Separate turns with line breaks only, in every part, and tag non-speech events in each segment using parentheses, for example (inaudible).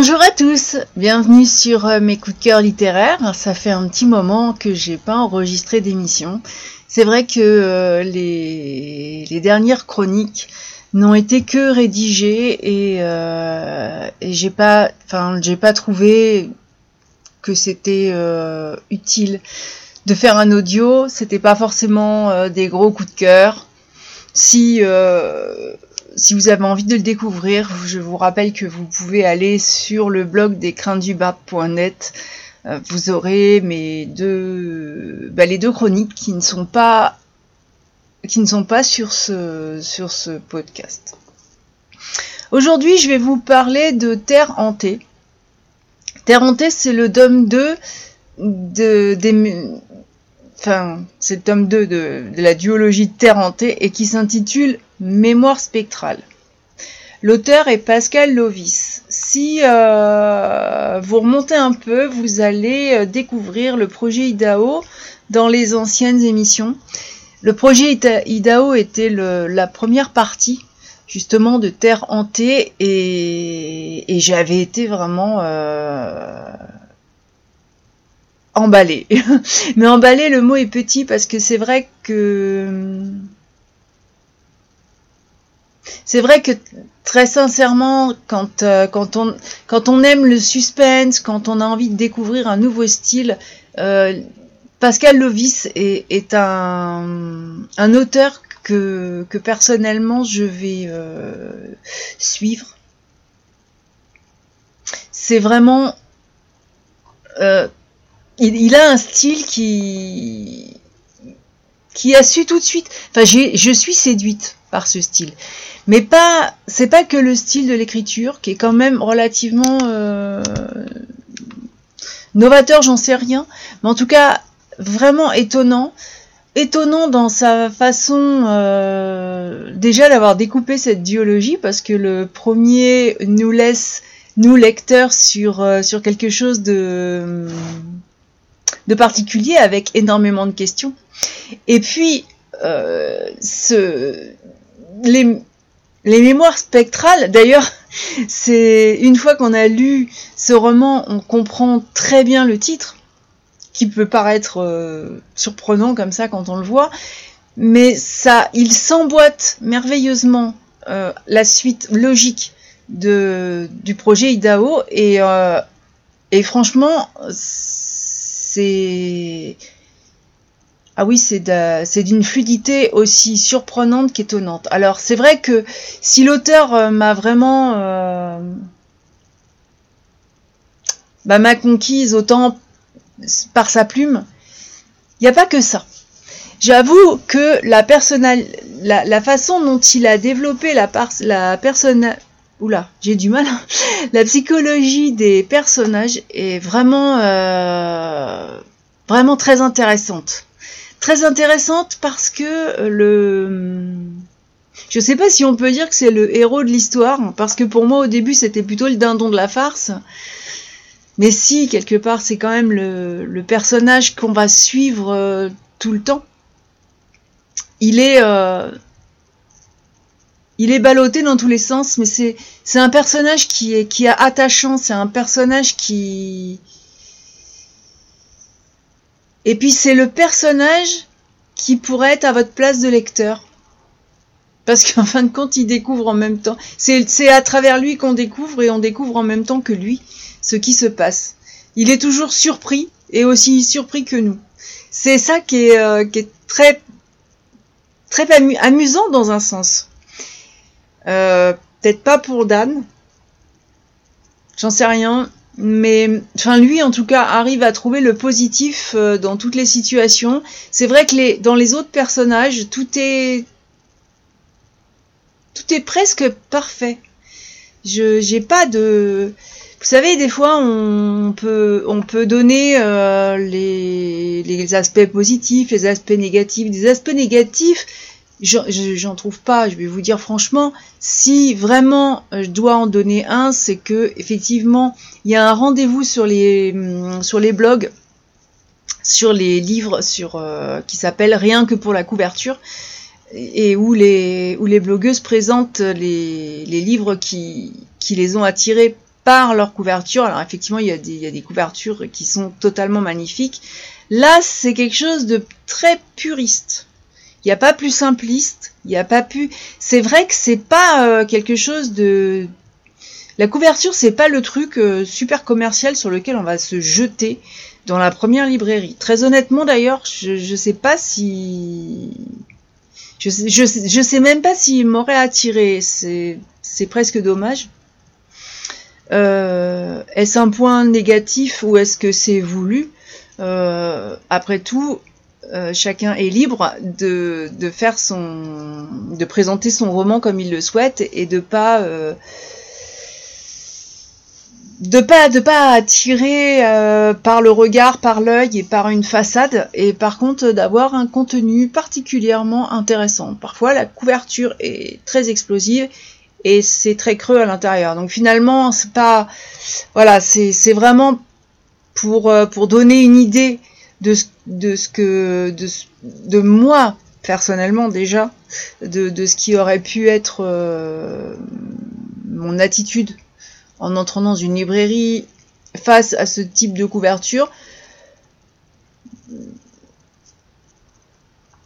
Bonjour à tous, bienvenue sur euh, mes coups de cœur littéraires. Ça fait un petit moment que j'ai pas enregistré d'émission. C'est vrai que euh, les, dernières chroniques n'ont été que rédigées et, euh, et j'ai pas, enfin j'ai pas trouvé que c'était utile de faire un audio. C'était pas forcément des gros coups de cœur. Si si vous avez envie de le découvrir, je vous rappelle que vous pouvez aller sur le blog des. Euh, vous aurez mes deux, bah, les deux chroniques qui ne sont pas, sur ce, podcast. Aujourd'hui, je vais vous parler de Terre hantée. Terre hantée, c'est le tome 2 de, des, enfin, c'est le tome 2 de, de la duologie de Terre hantée et qui s'intitule Mémoire spectrale. L'auteur est Pascal Lovis. Si euh, vous remontez un peu, vous allez euh, découvrir le projet IDAO dans les anciennes émissions. Le projet IDAO était la première partie justement de Terre hantée et, j'avais été vraiment euh, emballé. (laughs) Mais emballé, le mot est petit parce que c'est vrai que c'est vrai que très sincèrement, quand, euh, quand, on, quand on aime le suspense, quand on a envie de découvrir un nouveau style, euh, Pascal Lovis est, un, un, auteur que, que, personnellement je vais euh, suivre. C'est vraiment... Il, il, a un style qui qui a su tout de suite. Enfin, je suis séduite par ce style mais pas c'est pas que le style de l'écriture qui est quand même relativement euh, novateur j'en sais rien. Mais en tout cas vraiment étonnant. Étonnant dans sa façon euh, déjà d'avoir découpé cette duologie parce que le premier nous laisse nous lecteurs sur euh, sur quelque chose de de particulier avec énormément de questions. Et puis euh, ce les les mémoires spectrales, d'ailleurs, (laughs) c'est une fois qu'on a lu ce roman, on comprend très bien le titre, qui peut paraître euh, surprenant comme ça quand on le voit, mais ça, il s'emboîte merveilleusement euh, la suite logique du projet IDAO et, euh, et franchement, c'est ah oui, c'est d'une fluidité aussi surprenante qu'étonnante. Alors c'est vrai que si l'auteur euh, m'a vraiment euh, bah, m'a conquise autant par sa plume, il n'y a pas que ça. J'avoue que la, façon dont il a développé la, la personne, oula, j'ai du mal, (laughs) la psychologie des personnages est vraiment, euh, vraiment très intéressante très intéressante parce que euh, le je sais pas si on peut dire que c'est le héros de l'histoire parce que pour moi au début c'était plutôt le dindon de la farce. Mais si quelque part c'est quand même le, personnage qu'on va suivre euh, tout le temps. Il est euh, il est ballotté dans tous les sens mais c'est c'est un personnage qui est qui est attachant c'est un personnage qui et puis c'est le personnage qui pourrait être à votre place de lecteur. Parce qu'en fin de compte, il découvre en même temps. C'est à travers lui qu'on découvre et on découvre en même temps que lui ce qui se passe. Il est toujours surpris et aussi surpris que nous. C'est ça qui est, euh, qui est très, très amusant dans un sens. Euh, Peut-être pas pour Dan. J'en sais rien mais enfin lui en tout cas arrive à trouver le positif euh, dans toutes les situations. C'est vrai que les, dans les autres personnages tout est tout est presque parfait. Je j'ai pas de vous savez des fois on peut on peut donner euh, les, les aspects positifs, les aspects négatifs, des aspects négatifs j'en trouve pas. Je vais vous dire franchement, si vraiment euh, je dois en donner un, c'est que effectivement, il y a un rendez-vous sur les hum, sur les blogs, sur les livres, sur euh, qui s'appelle Rien que pour la couverture, et où les où les blogueuses présentent les, les livres qui qui les ont attirés par leur couverture. Alors effectivement, il y, a des, il y a des couvertures qui sont totalement magnifiques. Là, c'est quelque chose de très puriste. N'y a pas plus simpliste. Il n'y a pas plus. C'est vrai que c'est pas euh, quelque chose de. La couverture, c'est pas le truc euh, super commercial sur lequel on va se jeter dans la première librairie. Très honnêtement, d'ailleurs, je, je sais pas si. Je sais, sais, même pas s'il m'aurait attiré. C'est, presque dommage. Euh, est-ce un point négatif ou est-ce que c'est voulu? Après tout, euh, chacun est libre de, faire son, de présenter son roman comme il le souhaite et de pas euh, de pas de pas attirer euh, par le regard, par l'œil et par une façade, et par contre d'avoir un contenu particulièrement intéressant. Parfois la couverture est très explosive et c'est très creux à l'intérieur. Donc finalement c'est pas voilà c'est vraiment pour donner une idée de de ce que de de moi personnellement déjà de de ce qui aurait pu être euh, mon attitude en entrant dans une librairie face à ce type de couverture,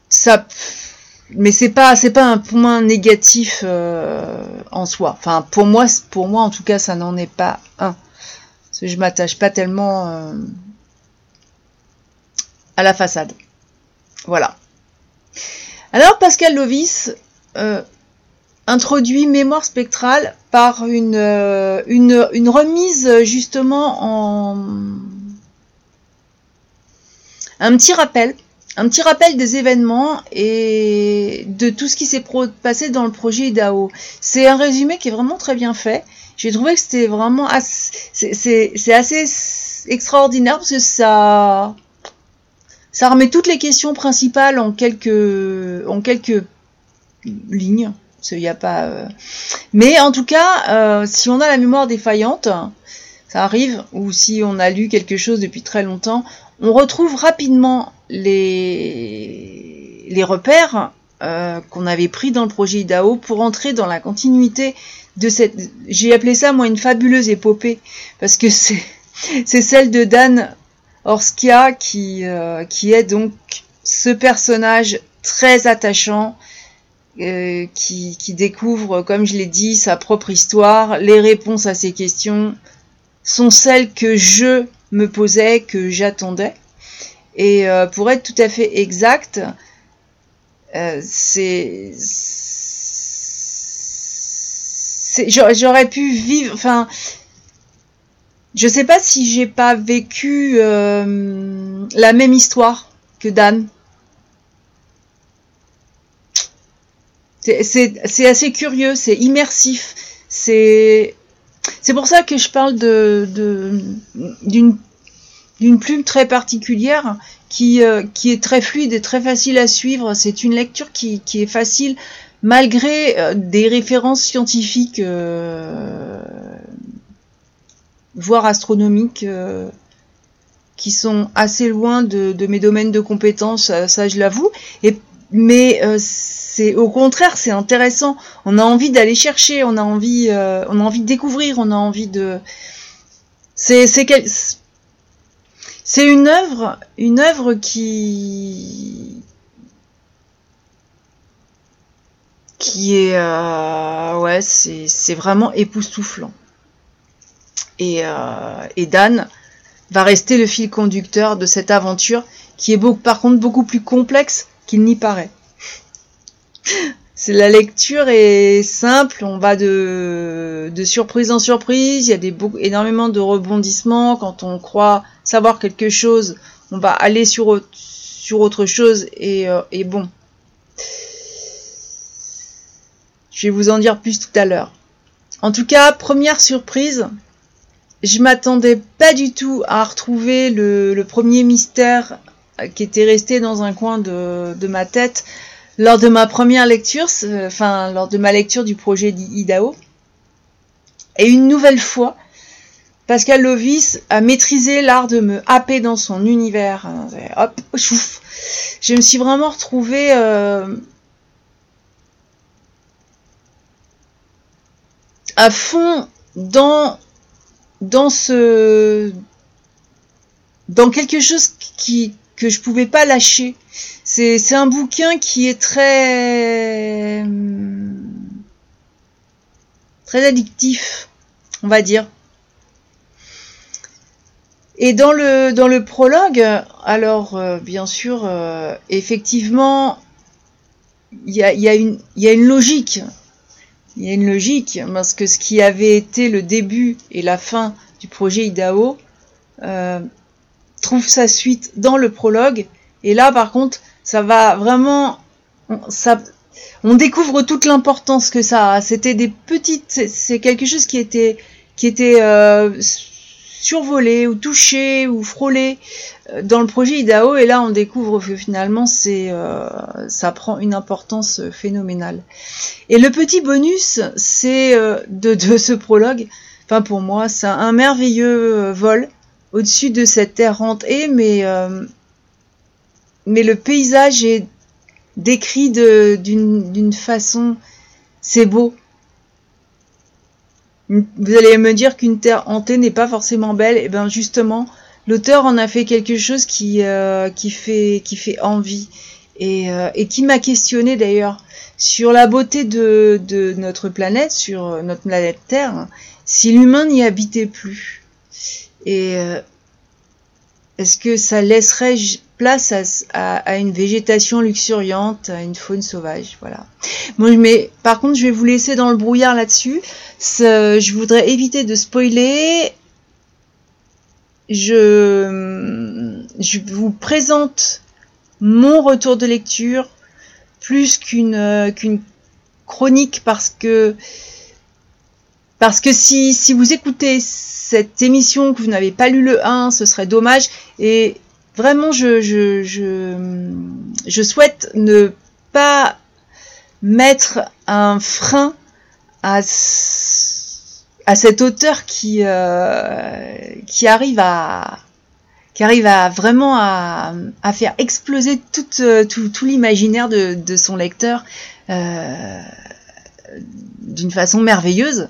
ça, mais c'est pas c'est pas un point négatif euh, en soi. Enfin pour moi pour moi en tout cas ça n'en est pas un. Parce je m'attache pas tellement euh, à la façade. Voilà. Alors Pascal Lovis euh, introduit mémoire spectrale par une, euh, une, remise justement en un petit rappel, un petit rappel des événements et de tout ce qui s'est passé dans le projet IDAO. C'est un résumé qui est vraiment très bien fait. J'ai trouvé que c'était vraiment c'est assez extraordinaire parce que ça ça remet toutes les questions principales en quelques en quelques lignes il y a pas. Euh, mais en tout cas, euh, si on a la mémoire défaillante, ça arrive, ou si on a lu quelque chose depuis très longtemps, on retrouve rapidement les, les repères euh, qu'on avait pris dans le projet IDAO pour entrer dans la continuité de cette. J'ai appelé ça moi une fabuleuse épopée parce que c'est c'est celle de Dan Orskia qui qui est donc ce personnage très attachant euh, qui, qui, découvre, comme je l'ai dit, sa propre histoire. Les réponses à ces questions sont celles que je me posais, que j'attendais. Et euh, pour être tout à fait exact, euh, c'est j'aurais pu vivre enfin je sais pas si j'ai pas vécu euh, la même histoire que Dan C'est assez curieux, c'est immersif. C'est pour ça que je parle de d'une d'une plume très particulière qui, euh, qui est très fluide et très facile à suivre. C'est une lecture qui, qui est facile malgré euh, des références scientifiques, voire astronomiques, qui sont assez loin de, mes domaines de compétences, ça je l'avoue. Et mais c'est au contraire c'est intéressant on a envie d'aller chercher on a envie euh, on a envie de découvrir on a envie de c'est c'est c'est une œuvre une œuvre qui qui est euh, ouais c'est c'est vraiment époustouflant et euh, et Dan va rester le fil conducteur de cette aventure qui est par contre beaucoup plus complexe qu'il n'y paraît la lecture est simple, on va de, surprise en surprise, il y a énormément de rebondissements, quand on croit savoir quelque chose, on va aller sur, autre chose euh, et bon. Je vais vous en dire plus tout à l'heure. En tout cas, première surprise, je m'attendais pas du tout à retrouver le, premier mystère qui était resté dans un coin de, ma tête lors de ma première lecture, enfin lors de ma lecture du projet d'IDAO, et une nouvelle fois, Pascal Lovis a maîtrisé l'art de me happer dans son univers. Hop, chouf. Je me suis vraiment retrouvée euh, à fond dans dans ce dans quelque chose qui que je pouvais pas lâcher. C'est un bouquin qui est très très addictif, on va dire. Et dans le, dans le prologue, alors euh, bien sûr, euh, effectivement, il y a, y, a y a, une logique. Il y a une logique, parce que ce qui avait été le début et la fin du projet IDAO euh, trouve sa suite dans le prologue. Et là, par contre, ça va vraiment... Ça, on découvre toute l'importance que ça a. C'était des petites... C'est quelque chose qui était, qui était euh, survolé ou touché ou frôlé euh, dans le projet IDAO et là on découvre que finalement c'est euh, ça prend une importance phénoménale. Et le petit bonus c'est euh, de, de, (laughs) ce prologue, enfin pour moi c'est un merveilleux vol au-dessus de cette terre hantée mais mais le paysage est décrit d'une façon c'est beau vous allez me dire qu'une terre hantée n'est pas forcément belle. Et eh bien justement, l'auteur en a fait quelque chose qui, euh, qui, fait, qui fait envie et, euh, et qui m'a questionné d'ailleurs sur la beauté de, de, notre planète, sur notre planète Terre, si l'humain n'y habitait plus. Et euh, est-ce que ça laisserait place à, une végétation luxuriante, à une faune sauvage, voilà. Bon, mais par contre, je vais vous laisser dans le brouillard là-dessus. Je voudrais éviter de spoiler. Je, vous présente mon retour de lecture plus qu'une qu'une chronique parce que parce que si, si vous écoutez cette émission que vous n'avez pas lu le 1, ce serait dommage. Et vraiment, je, je, je, souhaite ne pas mettre un frein à, à cet auteur qui, euh, qui arrive à qui arrive à vraiment à, à faire exploser tout, tout, tout l'imaginaire de, de, son lecteur euh, d'une façon merveilleuse.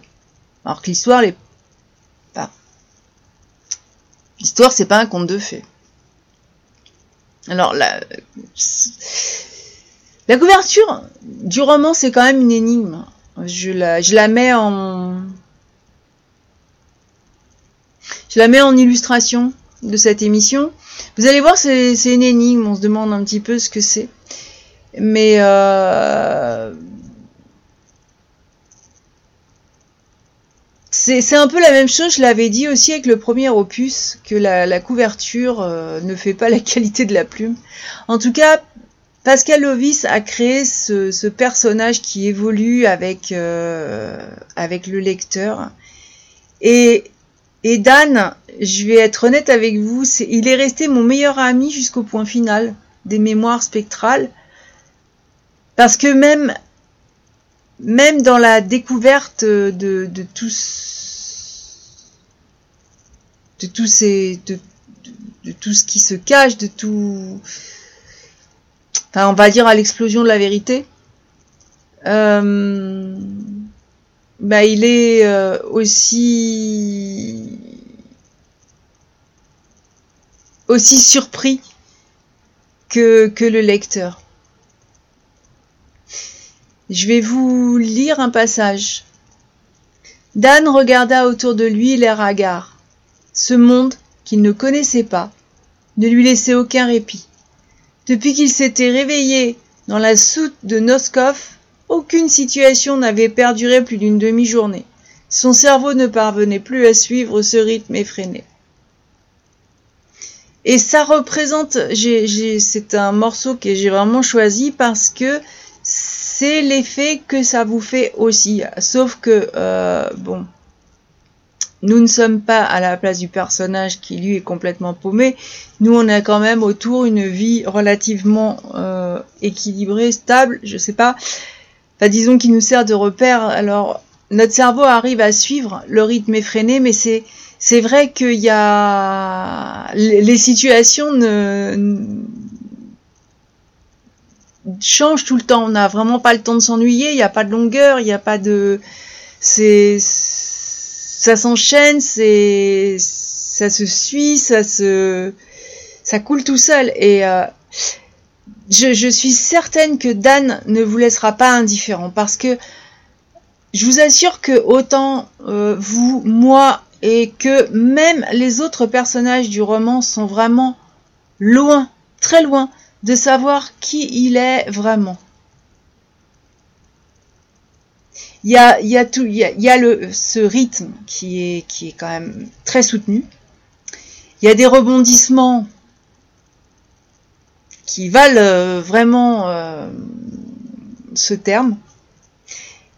Alors que l'histoire, les... l'histoire, c'est pas un conte de fées. Alors la, la couverture du roman, c'est quand même une énigme. Je la, je la mets en, je la mets en illustration de cette émission. Vous allez voir, c'est une énigme. On se demande un petit peu ce que c'est. Mais euh, C'est un peu la même chose, je l'avais dit aussi avec le premier opus, que la, couverture euh, ne fait pas la (laughs) qualité de la plume. En tout cas, Pascal Lovis a créé ce, personnage qui évolue avec, euh, le lecteur. Et Dan, je vais être honnête avec vous, il est resté mon meilleur ami jusqu'au point final des mémoires spectrales. Parce que même même dans la découverte de, de tous de ces de, de, tout ce qui se cache, de tout enfin on va dire à l'explosion de la vérité, euh, bah il est euh, aussi aussi surpris que, que le lecteur. Je vais vous lire un passage. Dan regarda autour de lui l'air hagard. Ce monde, qu'il ne connaissait pas, ne lui laissait aucun répit. Depuis qu'il s'était réveillé dans la soute de Noskov, aucune situation n'avait perduré plus d'une demi-journée. Son cerveau ne parvenait plus à suivre ce rythme effréné. Et ça représente, c'est un morceau que j'ai vraiment choisi parce que c'est l'effet que ça vous fait aussi. Sauf que, euh, bon, nous ne sommes pas à la place du personnage qui lui est complètement paumé. Nous, on a quand même autour une vie relativement euh, équilibrée, stable, je sais pas. Disons qui nous sert de repère. Alors, notre cerveau arrive à suivre le rythme effréné, mais c'est c'est vrai qu'il y a les situations ne change tout le temps. On n'a vraiment pas le temps de s'ennuyer. Il n'y a pas de longueur. Il n'y a pas de. C'est. ça s'enchaîne, c'est ça se suit, ça se ça coule tout seul et euh, je, suis certaine que Dan ne vous laissera pas indifférent parce que je vous assure que autant euh, vous, moi et que même les autres personnages du roman sont vraiment loin, très loin de savoir qui il est vraiment. Il y a, il y a tout, il y a, le, ce rythme qui est, qui est quand même très soutenu. Il y a des rebondissements qui valent euh, vraiment euh, ce terme.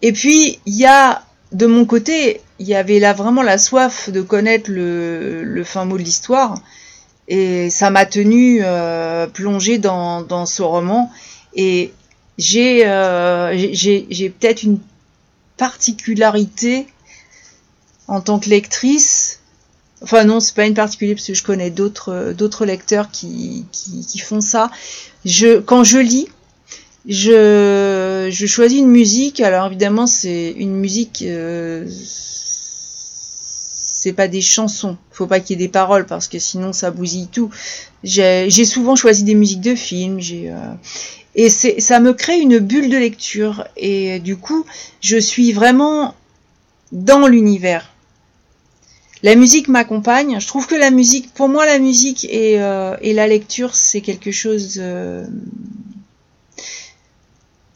Et puis, il y a, de mon côté, il y avait là vraiment la soif de connaître le, le fin mot de l'histoire. Et ça m'a tenu euh, plongée dans, dans, ce roman. Et j'ai euh, j'ai peut-être une particularité en tant que lectrice. Enfin non, c'est pas une particulière parce que je connais d'autres d'autres lecteurs qui, qui, qui, font ça. Je quand je lis, je, je choisis une musique. Alors évidemment, c'est une musique. Euh, c'est pas des chansons. Faut pas qu'il y ait des paroles parce que sinon ça bousille tout. J'ai souvent choisi des musiques de films. J'ai euh, et ça me crée une bulle de lecture. Et du coup, je suis vraiment dans l'univers. La musique m'accompagne. Je trouve que la musique, pour moi, la musique et, euh, la lecture, c'est quelque chose. Euh...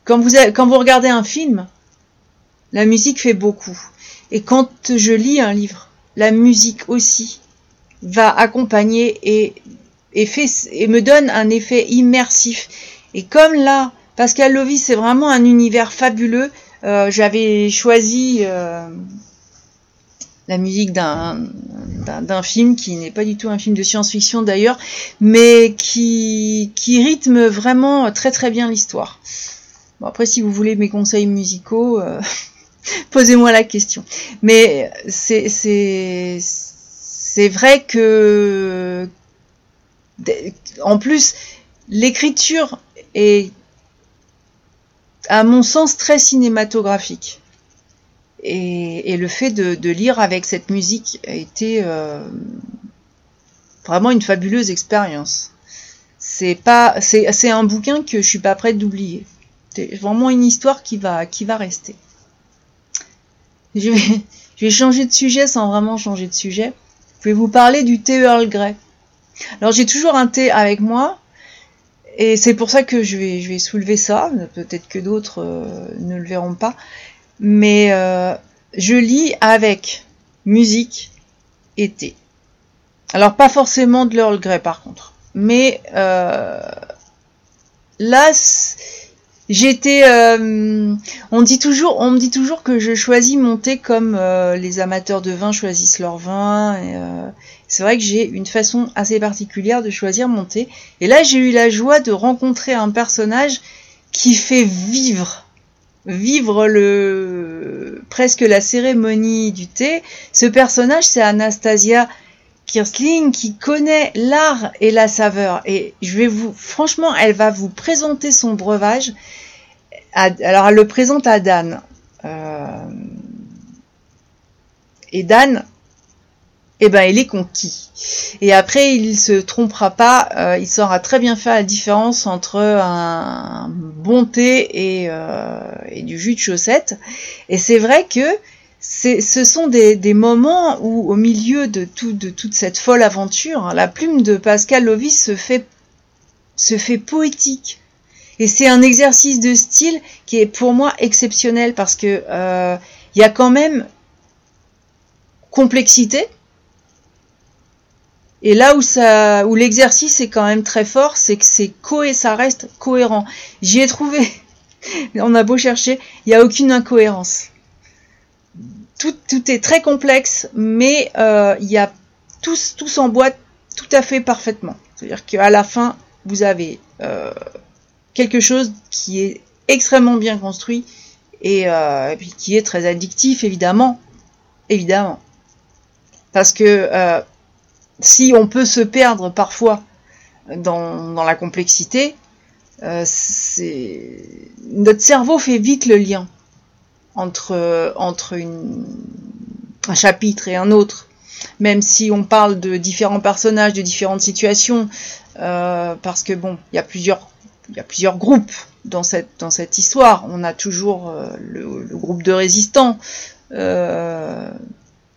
Quand, vous quand vous regardez un film, la musique fait beaucoup. Et quand je lis un livre, la musique aussi va accompagner et, me donne un effet immersif. Et comme là, Pascal Lovis, c'est vraiment un univers fabuleux, euh, j'avais choisi euh, la musique d'un film qui n'est pas du tout un film de science-fiction d'ailleurs, mais qui, qui rythme vraiment très très bien l'histoire. Bon, après, si vous voulez mes conseils musicaux, euh, (laughs) (laughs) posez-moi la question. Mais c'est vrai que en plus l'écriture est, à mon sens, très cinématographique. Et, le fait de, lire avec cette musique a été euh, vraiment une fabuleuse expérience. C'est pas, un bouquin que je suis pas prête d'oublier. C'est vraiment une histoire qui va rester. Je vais, changer de sujet sans vraiment changer de sujet. Je vais vous parler du thé Earl Grey. Alors j'ai toujours un thé avec moi, et c'est pour ça que je vais, je vais soulever ça. Peut-être que d'autres euh, ne le verront pas. Mais euh, je lis avec musique et thé. Alors pas forcément de l'Earl Grey par contre. Mais euh, là, j'étais... Euh, on, dit toujours, on me dit toujours que je choisis mon thé comme euh, les amateurs de vin choisissent leur vin. Euh, c'est vrai que j'ai une façon assez particulière de choisir mon thé. Et là, j'ai eu la joie de rencontrer un personnage qui fait vivre, vivre le presque la cérémonie du thé. Ce personnage, c'est Anastasia Kirsling qui connaît l'art et la saveur. Et je vais vous, franchement, elle va vous présenter son breuvage. Alors, elle le présente à Dan. Euh, et Dan, eh ben il est conquis. Et après, il se trompera pas, euh, il saura très bien faire la différence entre un bon thé euh, et du jus de chaussette. Et c'est vrai que ce sont des, moments où, au milieu de, tout, de toute cette folle aventure, la plume de Pascal Lovis se fait, poétique. Et c'est un exercice de style qui est pour moi exceptionnel parce que euh, y a quand même complexité, et là où l'exercice est quand même très fort, c'est que c'est cohé, ça reste cohérent. J'y ai trouvé, (laughs) on a beau chercher, il n'y a aucune incohérence. Tout, tout est très complexe, mais euh, il y a tous, tout s'emboîte tout à fait parfaitement. C'est-à-dire qu'à la fin, vous avez euh, quelque chose qui est extrêmement bien construit et, euh, qui est très addictif, évidemment, parce que si on peut se perdre parfois dans, la complexité, notre cerveau fait vite le lien entre, entre un chapitre et un autre, même si on parle de différents personnages, de différentes situations, euh, parce que bon, il y a plusieurs, il y a plusieurs groupes dans cette dans cette histoire. On a toujours euh, le, groupe de résistants. Euh,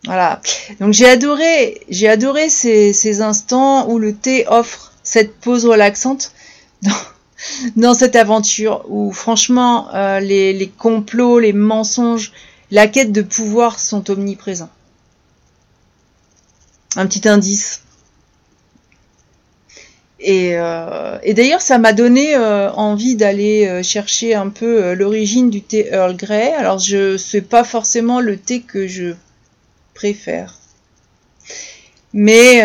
voilà. Donc j'ai adoré, j'ai adoré ces, ces, instants où le thé offre cette pause relaxante dans cette aventure où franchement euh, les, complots, les mensonges, la quête de pouvoir sont omniprésents. Un petit indice. Et, euh, d'ailleurs, ça m'a donné euh, envie d'aller chercher un peu l'origine du thé Earl Grey. Alors, je sais pas forcément le thé que je préfère, mais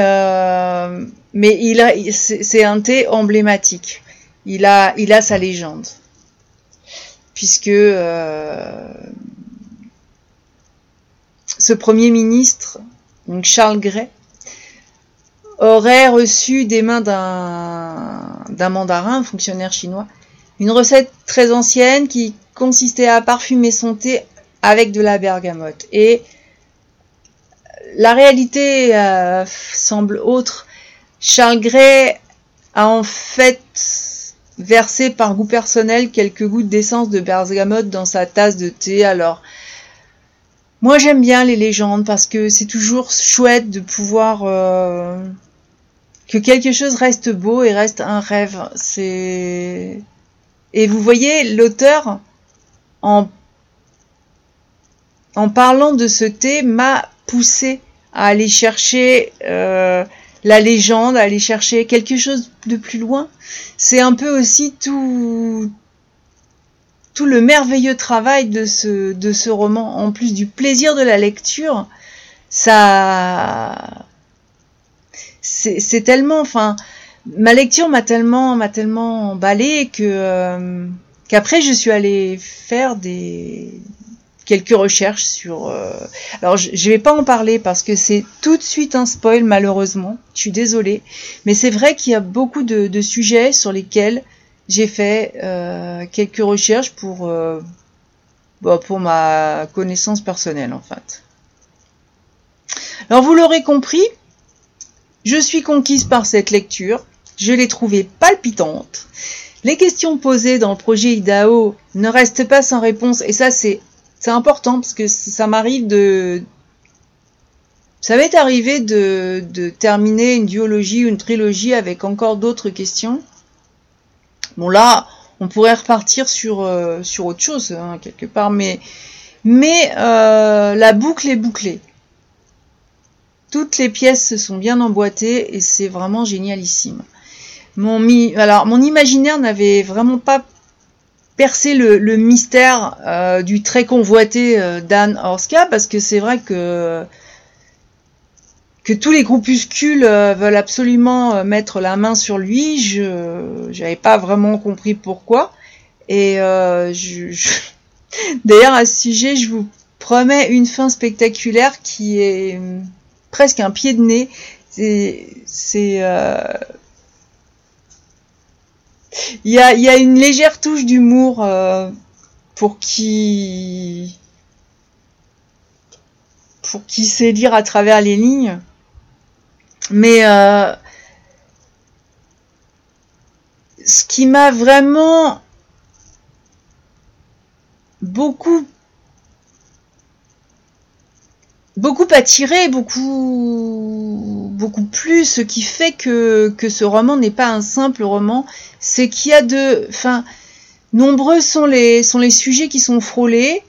c'est un thé emblématique. Il a, sa légende, puisque euh, ce premier ministre, donc Charles Grey, aurait reçu des mains d'un mandarin, un fonctionnaire chinois, une recette très ancienne qui consistait à parfumer son thé avec de la bergamote. Et la réalité euh, semble autre. Charles Grey a en fait versé par goût personnel quelques gouttes d'essence de bergamote dans sa tasse de thé. Alors, moi j'aime bien les légendes parce que c'est toujours chouette de pouvoir euh, que quelque chose reste beau et reste un rêve. C'est et vous voyez l'auteur en en parlant de ce thé m'a poussé à aller chercher euh, la légende, aller chercher quelque chose de plus loin. C'est un peu aussi tout tout le merveilleux travail de ce de ce roman en plus du plaisir de la lecture. Ça c'est tellement, enfin, ma lecture m'a tellement, m'a tellement emballé que euh, qu'après je suis allée faire des quelques recherches sur. Euh... Alors je, je vais pas en parler parce que c'est tout de suite un spoil malheureusement. Je suis désolée, mais c'est vrai qu'il y a beaucoup de, de, sujets sur lesquels j'ai fait euh, quelques recherches pour euh, bah, pour ma connaissance personnelle en fait. Alors vous l'aurez compris, je suis conquise par cette lecture, je l'ai trouvée palpitante. Les questions posées dans le projet IDAO ne restent pas sans réponse, et ça c'est important parce que ça m'arrive de... Ça m'est arrivé de, terminer une duologie une trilogie avec encore d'autres questions. Bon là, on pourrait repartir sur, euh, sur autre chose, hein, quelque part, mais, mais euh, la boucle est bouclée. Toutes les pièces se sont bien emboîtées et c'est vraiment génialissime. Mon, alors, mon imaginaire n'avait vraiment pas percé le, mystère euh, du très convoité euh, Dan Orska parce que c'est vrai que que tous les groupuscules euh, veulent absolument mettre la main sur lui. Je n'avais pas vraiment compris pourquoi. Et (laughs) d'ailleurs à ce sujet, je vous promets une fin spectaculaire qui est presque un pied de nez. C'est. Il, y a, il y a une légère touche d'humour euh, pour qui. pour qui sait lire à travers les lignes. Mais. Euh, ce qui m'a vraiment beaucoup beaucoup attiré, beaucoup, beaucoup plus. Ce qui fait que, que ce roman n'est pas un simple roman, c'est qu'il y a de, enfin, nombreux sont les, sont les sujets qui sont frôlés.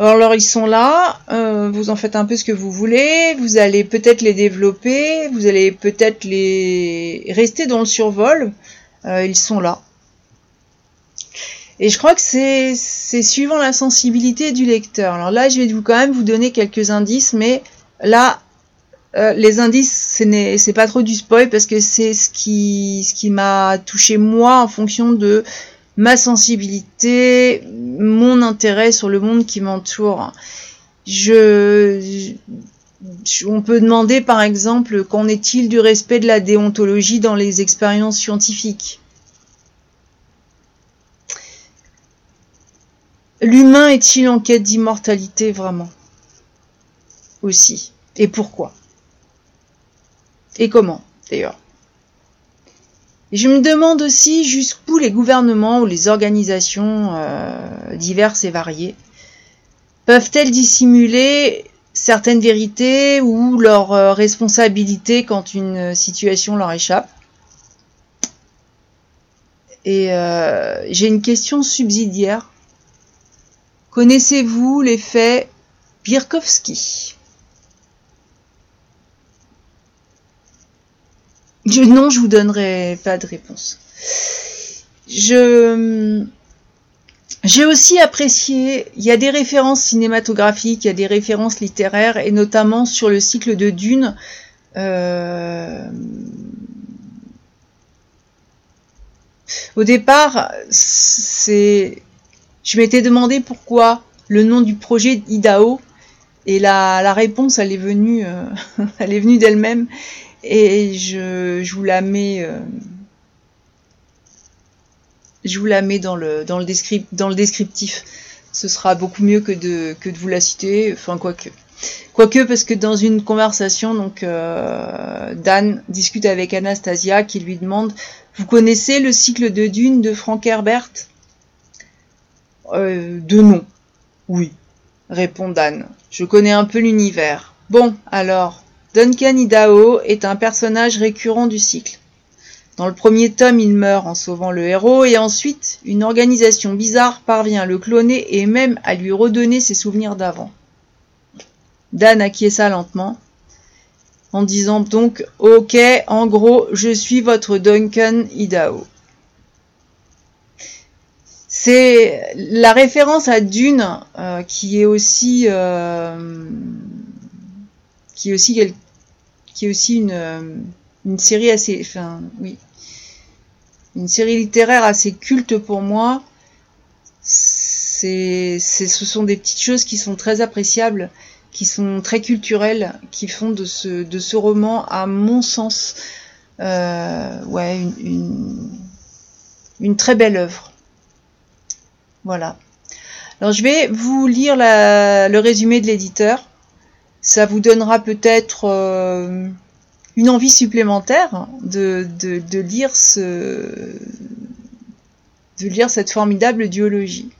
Alors, ils sont là, euh, vous en faites un peu ce que vous voulez, vous allez peut-être les développer, vous allez peut-être les rester dans le survol, euh, ils sont là. Et je crois que c'est suivant la sensibilité du lecteur. Alors là, je vais quand même vous donner quelques indices, mais là, euh, les indices, ce c'est pas trop du spoil parce que c'est ce qui, ce qui m'a touché moi en fonction de ma sensibilité, mon intérêt sur le monde qui m'entoure. Je, on peut demander par exemple qu'en est-il du respect de la déontologie dans les expériences scientifiques? L'humain est-il en quête d'immortalité vraiment? Aussi. Et pourquoi? Et comment, d'ailleurs? Je me demande aussi jusqu'où les gouvernements ou les organisations euh, diverses et variées peuvent-elles dissimuler certaines vérités ou leurs euh, responsabilités quand une situation leur échappe? Et euh, j'ai une question subsidiaire. Connaissez-vous l'effet Birkowski je, Non, je vous donnerai pas de réponse. Je j'ai aussi apprécié, il y a des références cinématographiques, il y a des références littéraires, et notamment sur le cycle de Dune. Euh, au départ, c'est, je m'étais demandé pourquoi le nom du projet Idaho, et la, la réponse, elle est venue, euh, (laughs) elle est venue d'elle-même, et je, je, vous la mets. Euh, je vous la mets dans le, dans le, dans le descriptif. Ce sera beaucoup mieux que de, que de vous la citer, enfin quoique. Quoique, parce que dans une conversation, donc euh, Dan discute avec Anastasia qui lui demande Vous connaissez le cycle de Dune de Frank Herbert? Euh, De nom. Oui, répond Dan. Je connais un peu l'univers. Bon, alors, Duncan Idaho est un personnage récurrent du cycle. Dans le premier tome, il meurt en sauvant le héros, et ensuite, une organisation bizarre parvient à le cloner et même à lui redonner ses souvenirs d'avant. Dan acquiesça lentement, en disant donc Ok, en gros, je suis votre Duncan Idaho. C'est la référence à Dune euh, qui est aussi euh, qui est aussi euh, une série assez enfin oui une série littéraire assez culte pour moi. C'est, ce sont des petites choses qui sont très appréciables, qui sont très culturelles, qui font de ce, de ce roman, à mon sens, ouais, une, une, très belle œuvre. Voilà. Alors je vais vous lire le résumé de l'éditeur. Ça vous donnera peut-être euh, une envie supplémentaire de, lire cette formidable duologie.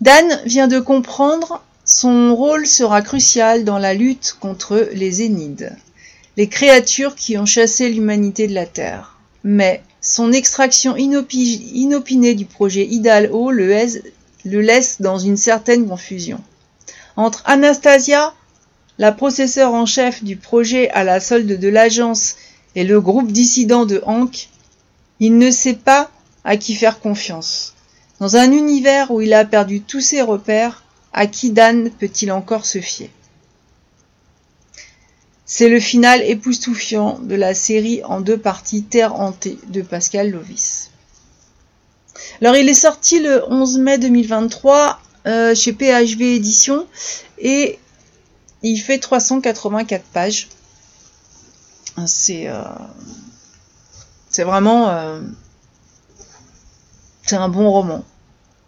Dan vient de comprendre son rôle sera crucial dans la lutte contre les Énides, les créatures qui ont chassé l'humanité de la Terre. Mais son extraction inopinée du projet Idal-O le, le laisse dans une certaine confusion. Entre Anastasia la processeur en chef du projet à la solde de l'agence et le groupe dissident de Hank, il ne sait pas à qui faire confiance. Dans un univers où il a perdu tous ses repères, à qui Dan peut-il encore se fier? C'est le final époustouflant de la série en deux parties Terre hantée de Pascal Lovis. Alors il est sorti le 11 mai 2023 euh, chez PHV Éditions et il fait 384 pages. C'est euh, vraiment euh, c'est un bon roman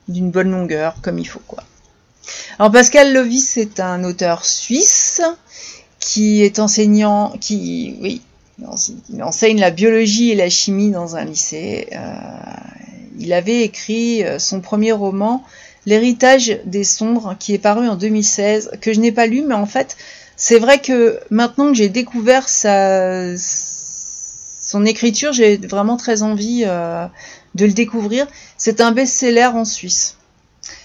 d'une bonne longueur comme il faut quoi. Alors Pascal Lovis c'est un auteur suisse qui est enseignant qui oui il enseigne la biologie et la chimie dans un lycée. Euh, il avait écrit son premier roman L'héritage des sombres, qui est paru en 2016, que je n'ai pas lu, mais en fait, c'est vrai que maintenant que j'ai découvert sa, son écriture, j'ai vraiment très envie euh, de le découvrir. C'est un best-seller en Suisse.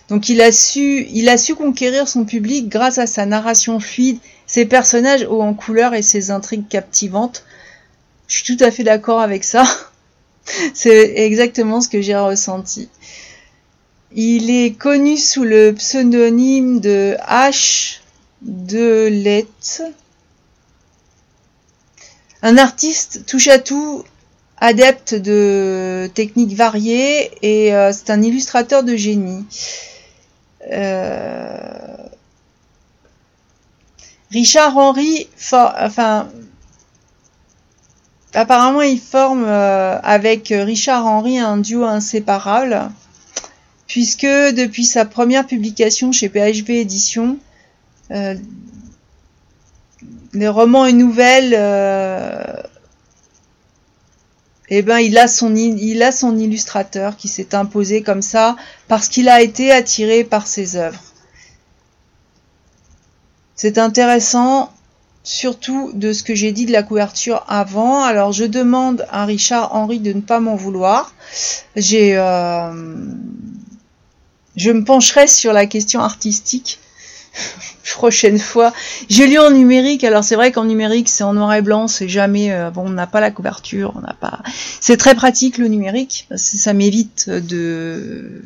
Donc il a su, il a su conquérir son public grâce à sa narration fluide, ses personnages hauts en couleur et ses intrigues captivantes. Je suis tout à fait d'accord avec ça. (laughs) C'est exactement ce que j'ai ressenti. Il est connu sous le pseudonyme de H. de Lett. Un artiste touche à tout, adepte de techniques variées et euh, c'est un illustrateur de génie. Euh, Richard Henry, enfin, apparemment il forme euh, avec Richard Henry un duo inséparable puisque depuis sa première publication chez PHB Éditions, euh, les romans et nouvelles, eh ben, il a son, il a son illustrateur qui s'est imposé comme ça parce qu'il a été attiré par ses œuvres. C'est intéressant, surtout de ce que j'ai dit de la couverture avant. Alors, je demande à Richard Henry de ne pas m'en vouloir. J'ai, euh, je me pencherai sur la question artistique (laughs) prochaine fois. J'ai lu en numérique, alors c'est vrai qu'en numérique c'est en noir et blanc, c'est jamais euh, bon, on n'a pas la couverture, on n'a pas. C'est très pratique le numérique, ça m'évite de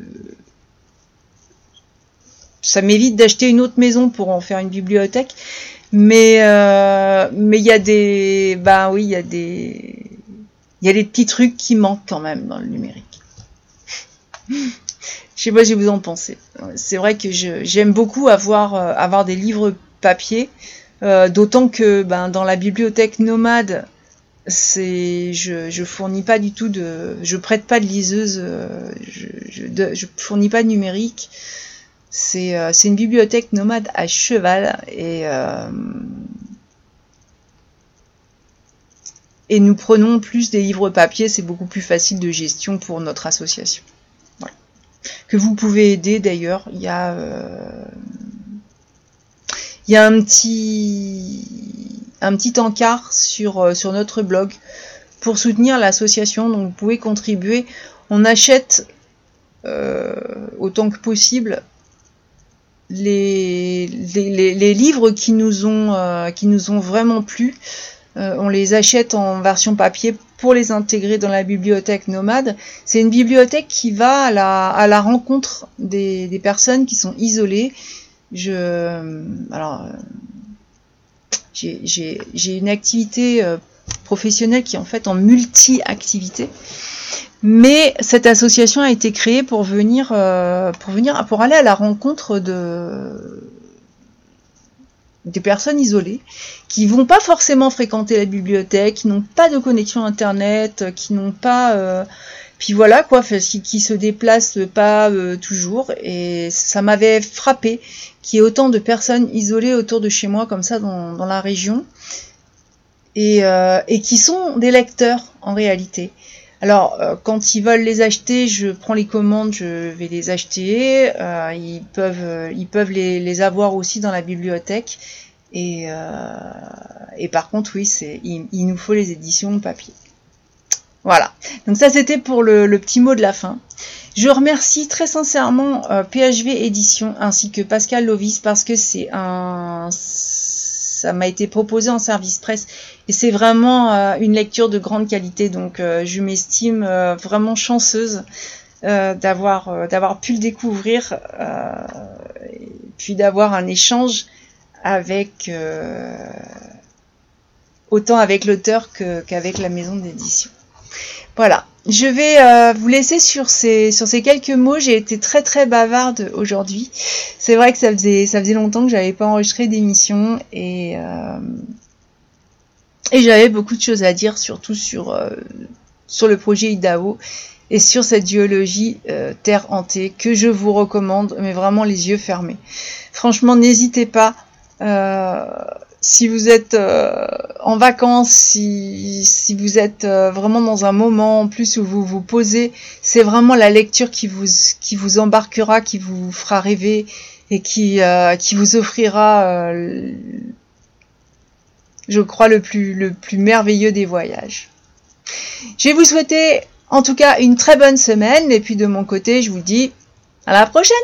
ça m'évite d'acheter une autre maison pour en faire une bibliothèque. Mais euh, mais il y a des bah oui, il y a des il y a des petits trucs qui manquent quand même dans le numérique. (laughs) Je sais pas si vous en pensez. C'est vrai que j'aime beaucoup avoir, euh, avoir des livres papier, euh, d'autant que ben, dans la bibliothèque nomade, c'est je, je fournis pas du tout de je prête pas de liseuse euh, je, je, je fournis pas de numérique c'est c'est une bibliothèque nomade à cheval et et nous prenons plus des livres papier c'est beaucoup plus facile de gestion pour notre association que vous pouvez aider d'ailleurs. Il y a euh, il y a un petit un petit encart sur, euh, sur notre blog pour soutenir l'association. Donc vous pouvez contribuer. On achète euh, autant que possible les, les, livres qui nous ont, qui nous ont vraiment plu. on les achète en version papier pour les intégrer dans la bibliothèque nomade. C'est une bibliothèque qui va à la, à la rencontre des, personnes qui sont isolées. Je, alors, j'ai une activité euh, professionnelle qui est en fait en multi-activité. Mais cette association a été créée pour venir, euh, pour venir, pour aller à la rencontre de, des personnes isolées qui vont pas forcément fréquenter la bibliothèque, qui n'ont pas de connexion internet, qui n'ont pas euh, puis voilà quoi, qui, se déplacent pas euh, toujours et ça m'avait frappé qu'il y ait autant de personnes isolées autour de chez moi comme ça dans, dans la région et, euh, et qui sont des lecteurs en réalité. Alors, quand ils veulent les acheter, je prends les commandes, je vais les acheter. ils peuvent, ils peuvent les, avoir aussi dans la bibliothèque. Et, euh, par contre, oui, c'est il, nous faut les éditions papier. Voilà. Donc ça, c'était pour le, petit mot de la fin. Je remercie très sincèrement euh, PHV Édition ainsi que Pascal Lovis parce que c'est un ça m'a été proposé en service presse et c'est vraiment euh, une lecture de grande qualité donc je m'estime vraiment chanceuse d'avoir d'avoir pu le découvrir et puis d'avoir un échange avec euh, autant avec l'auteur qu'avec la maison d'édition. Voilà, je vais euh, vous laisser sur ces, sur ces quelques mots. J'ai été très très bavarde aujourd'hui. C'est vrai que ça faisait, ça faisait longtemps que j'avais pas enregistré d'émission et, euh, et j'avais beaucoup de choses à dire, surtout sur, sur le projet IDAO et sur cette duologie Terre hantée que je vous recommande, mais vraiment les yeux fermés. Franchement, n'hésitez pas euh, si vous êtes euh, en vacances, si, vous êtes euh, vraiment dans un moment en plus où vous vous posez, c'est vraiment la lecture qui vous, embarquera, qui vous fera rêver et qui, qui vous offrira, je crois, le plus, le plus merveilleux des voyages. Je vais vous souhaiter en tout cas une très bonne semaine et puis de mon côté, je vous dis à la prochaine